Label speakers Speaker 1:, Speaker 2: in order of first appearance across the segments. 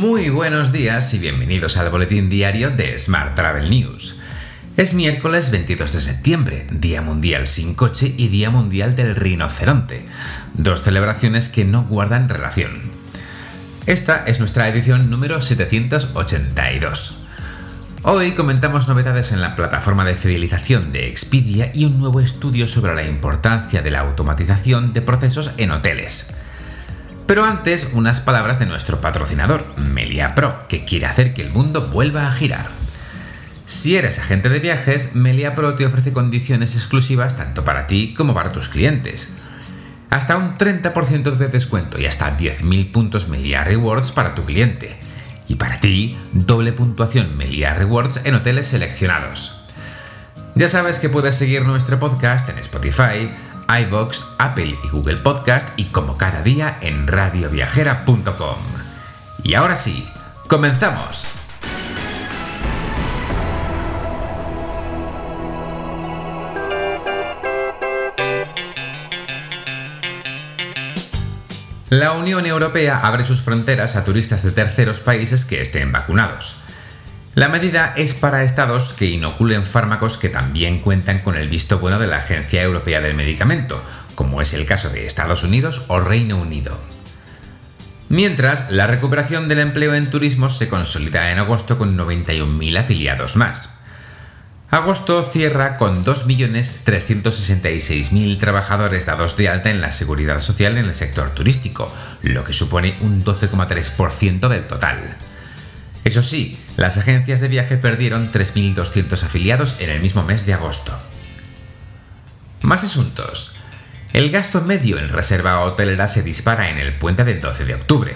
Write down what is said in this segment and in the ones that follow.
Speaker 1: Muy buenos días y bienvenidos al boletín diario de Smart Travel News. Es miércoles 22 de septiembre, Día Mundial sin coche y Día Mundial del Rinoceronte, dos celebraciones que no guardan relación. Esta es nuestra edición número 782. Hoy comentamos novedades en la plataforma de fidelización de Expedia y un nuevo estudio sobre la importancia de la automatización de procesos en hoteles. Pero antes, unas palabras de nuestro patrocinador, Melia Pro, que quiere hacer que el mundo vuelva a girar. Si eres agente de viajes, Melia Pro te ofrece condiciones exclusivas tanto para ti como para tus clientes. Hasta un 30% de descuento y hasta 10.000 puntos Melia Rewards para tu cliente. Y para ti, doble puntuación Melia Rewards en hoteles seleccionados. Ya sabes que puedes seguir nuestro podcast en Spotify, iVoox, Apple y Google Podcast y como cada día en radioviajera.com. Y ahora sí, comenzamos. La Unión Europea abre sus fronteras a turistas de terceros países que estén vacunados. La medida es para estados que inoculen fármacos que también cuentan con el visto bueno de la Agencia Europea del Medicamento, como es el caso de Estados Unidos o Reino Unido. Mientras, la recuperación del empleo en turismo se consolida en agosto con 91.000 afiliados más. Agosto cierra con 2.366.000 trabajadores dados de alta en la seguridad social en el sector turístico, lo que supone un 12,3% del total. Eso sí, las agencias de viaje perdieron 3.200 afiliados en el mismo mes de agosto. Más asuntos. El gasto medio en reserva hotelera se dispara en el puente del 12 de octubre.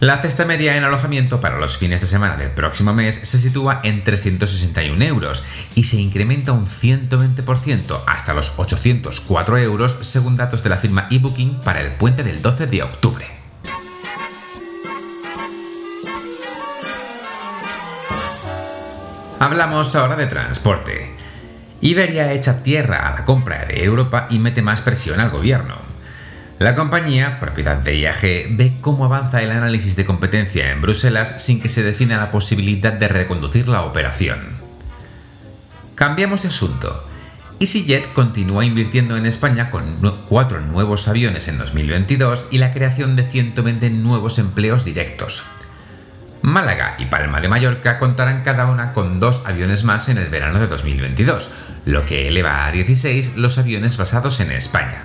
Speaker 1: La cesta media en alojamiento para los fines de semana del próximo mes se sitúa en 361 euros y se incrementa un 120% hasta los 804 euros según datos de la firma eBooking para el puente del 12 de octubre. Hablamos ahora de transporte. Iberia echa tierra a la compra de Europa y mete más presión al gobierno. La compañía, propiedad de IAG, ve cómo avanza el análisis de competencia en Bruselas sin que se defina la posibilidad de reconducir la operación. Cambiamos de asunto. EasyJet continúa invirtiendo en España con cuatro nuevos aviones en 2022 y la creación de 120 nuevos empleos directos. Málaga y Palma de Mallorca contarán cada una con dos aviones más en el verano de 2022, lo que eleva a 16 los aviones basados en España.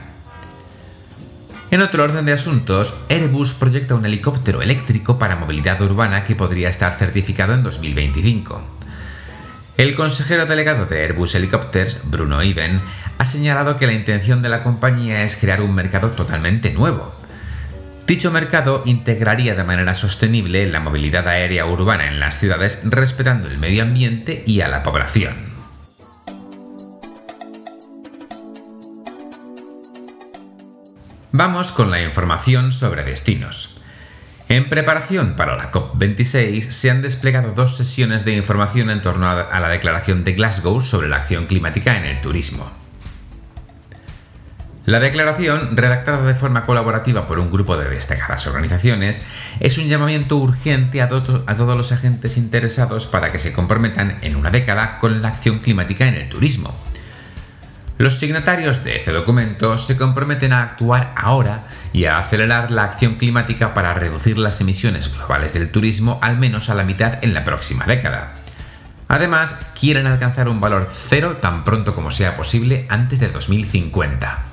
Speaker 1: En otro orden de asuntos, Airbus proyecta un helicóptero eléctrico para movilidad urbana que podría estar certificado en 2025. El consejero delegado de Airbus Helicopters, Bruno Iben, ha señalado que la intención de la compañía es crear un mercado totalmente nuevo, Dicho mercado integraría de manera sostenible la movilidad aérea urbana en las ciudades respetando el medio ambiente y a la población. Vamos con la información sobre destinos. En preparación para la COP26 se han desplegado dos sesiones de información en torno a la declaración de Glasgow sobre la acción climática en el turismo. La declaración, redactada de forma colaborativa por un grupo de destacadas organizaciones, es un llamamiento urgente a, todos los agentes interesados para que se comprometan en una década con la acción climática en el turismo. Los signatarios de este documento se comprometen a actuar ahora y a acelerar la acción climática para reducir las emisiones globales del turismo al menos a la mitad en la próxima década. Además, quieren alcanzar un valor cero tan pronto como sea posible antes de 2050.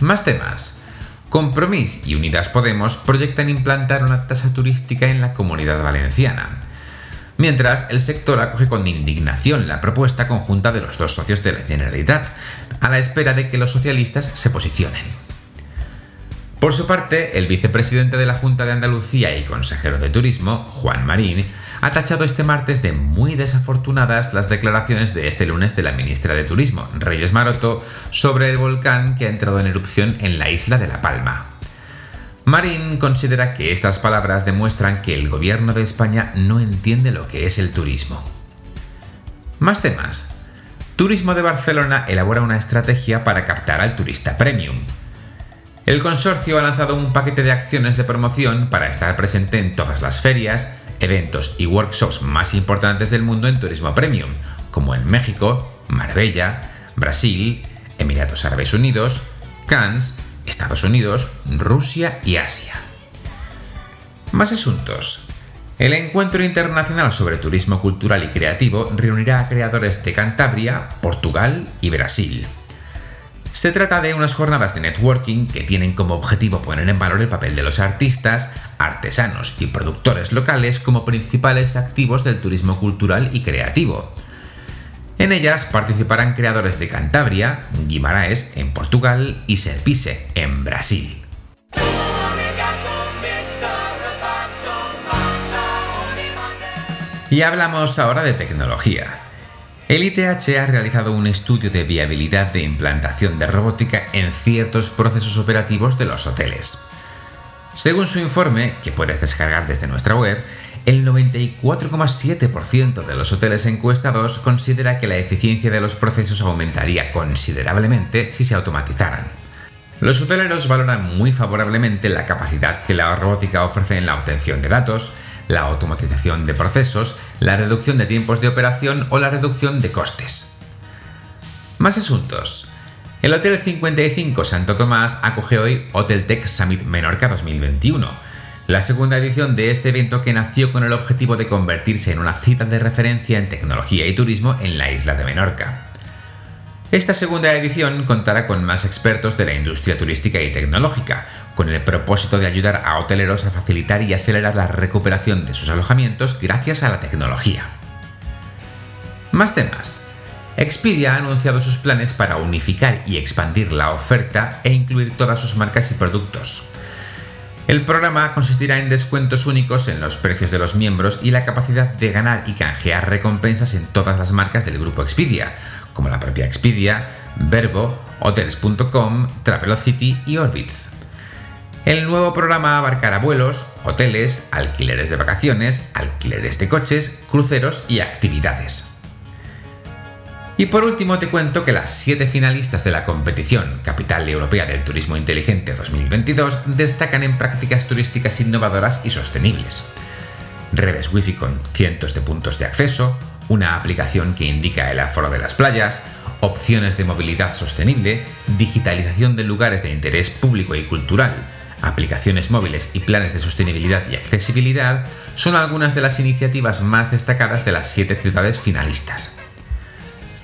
Speaker 1: Más temas. Compromís y Unidas Podemos proyectan implantar una tasa turística en la comunidad valenciana. Mientras, el sector acoge con indignación la propuesta conjunta de los dos socios de la Generalitat, a la espera de que los socialistas se posicionen. Por su parte, el vicepresidente de la Junta de Andalucía y consejero de Turismo, Juan Marín, ha tachado este martes de muy desafortunadas las declaraciones de este lunes de la ministra de Turismo, Reyes Maroto, sobre el volcán que ha entrado en erupción en la isla de La Palma. Marín considera que estas palabras demuestran que el gobierno de España no entiende lo que es el turismo. Más temas. Turismo de Barcelona elabora una estrategia para captar al turista premium. El consorcio ha lanzado un paquete de acciones de promoción para estar presente en todas las ferias, eventos y workshops más importantes del mundo en turismo premium, como en México, Marbella, Brasil, Emiratos Árabes Unidos, Cannes, Estados Unidos, Rusia y Asia. Más asuntos. El Encuentro Internacional sobre Turismo Cultural y Creativo reunirá a creadores de Cantabria, Portugal y Brasil. Se trata de unas jornadas de networking que tienen como objetivo poner en valor el papel de los artistas, artesanos y productores locales como principales activos del turismo cultural y creativo. En ellas participarán creadores de Cantabria, Guimaraes en Portugal y Serpise en Brasil. Y hablamos ahora de tecnología. El ITH ha realizado un estudio de viabilidad de implantación de robótica en ciertos procesos operativos de los hoteles. Según su informe, que puedes descargar desde nuestra web, el 94,7% de los hoteles encuestados considera que la eficiencia de los procesos aumentaría considerablemente si se automatizaran. Los hoteleros valoran muy favorablemente la capacidad que la robótica ofrece en la obtención de datos, la automatización de procesos, la reducción de tiempos de operación o la reducción de costes. Más asuntos. El Hotel 55 Santo Tomás acoge hoy Hotel Tech Summit Menorca 2021, la segunda edición de este evento que nació con el objetivo de convertirse en una cita de referencia en tecnología y turismo en la isla de Menorca. Esta segunda edición contará con más expertos de la industria turística y tecnológica, con el propósito de ayudar a hoteleros a facilitar y acelerar la recuperación de sus alojamientos gracias a la tecnología. Más temas. Expedia ha anunciado sus planes para unificar y expandir la oferta e incluir todas sus marcas y productos. El programa consistirá en descuentos únicos en los precios de los miembros y la capacidad de ganar y canjear recompensas en todas las marcas del grupo Expedia, como la propia Expedia, Verbo, Hotels.com, Travelocity y Orbitz. El nuevo programa abarcará vuelos, hoteles, alquileres de vacaciones, alquileres de coches, cruceros y actividades. Y por último te cuento que las siete finalistas de la competición Capital Europea del Turismo Inteligente 2022 destacan en prácticas turísticas innovadoras y sostenibles. Redes Wi-Fi con cientos de puntos de acceso, una aplicación que indica el aforo de las playas, opciones de movilidad sostenible, digitalización de lugares de interés público y cultural, aplicaciones móviles y planes de sostenibilidad y accesibilidad son algunas de las iniciativas más destacadas de las siete ciudades finalistas.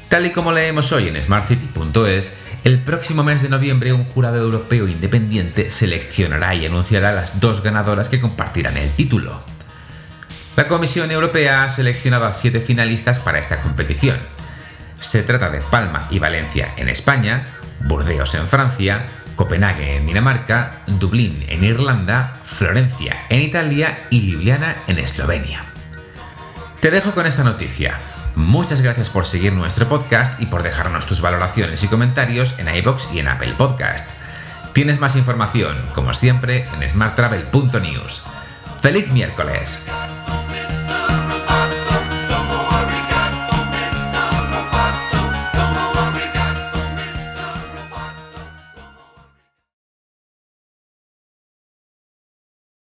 Speaker 1: Tal y como leemos hoy en smartcity.es, el próximo mes de noviembre un jurado europeo independiente seleccionará y anunciará las dos ganadoras que compartirán el título. La Comisión Europea ha seleccionado a siete finalistas para esta competición. Se trata de Palma y Valencia en España, Burdeos en Francia, Copenhague en Dinamarca, Dublín en Irlanda, Florencia en Italia y Ljubljana en Eslovenia. Te dejo con esta noticia. Muchas gracias por seguir nuestro podcast y por dejarnos tus valoraciones y comentarios en iBox y en Apple Podcast. Tienes más información, como siempre, en smarttravel.news. ¡Feliz miércoles!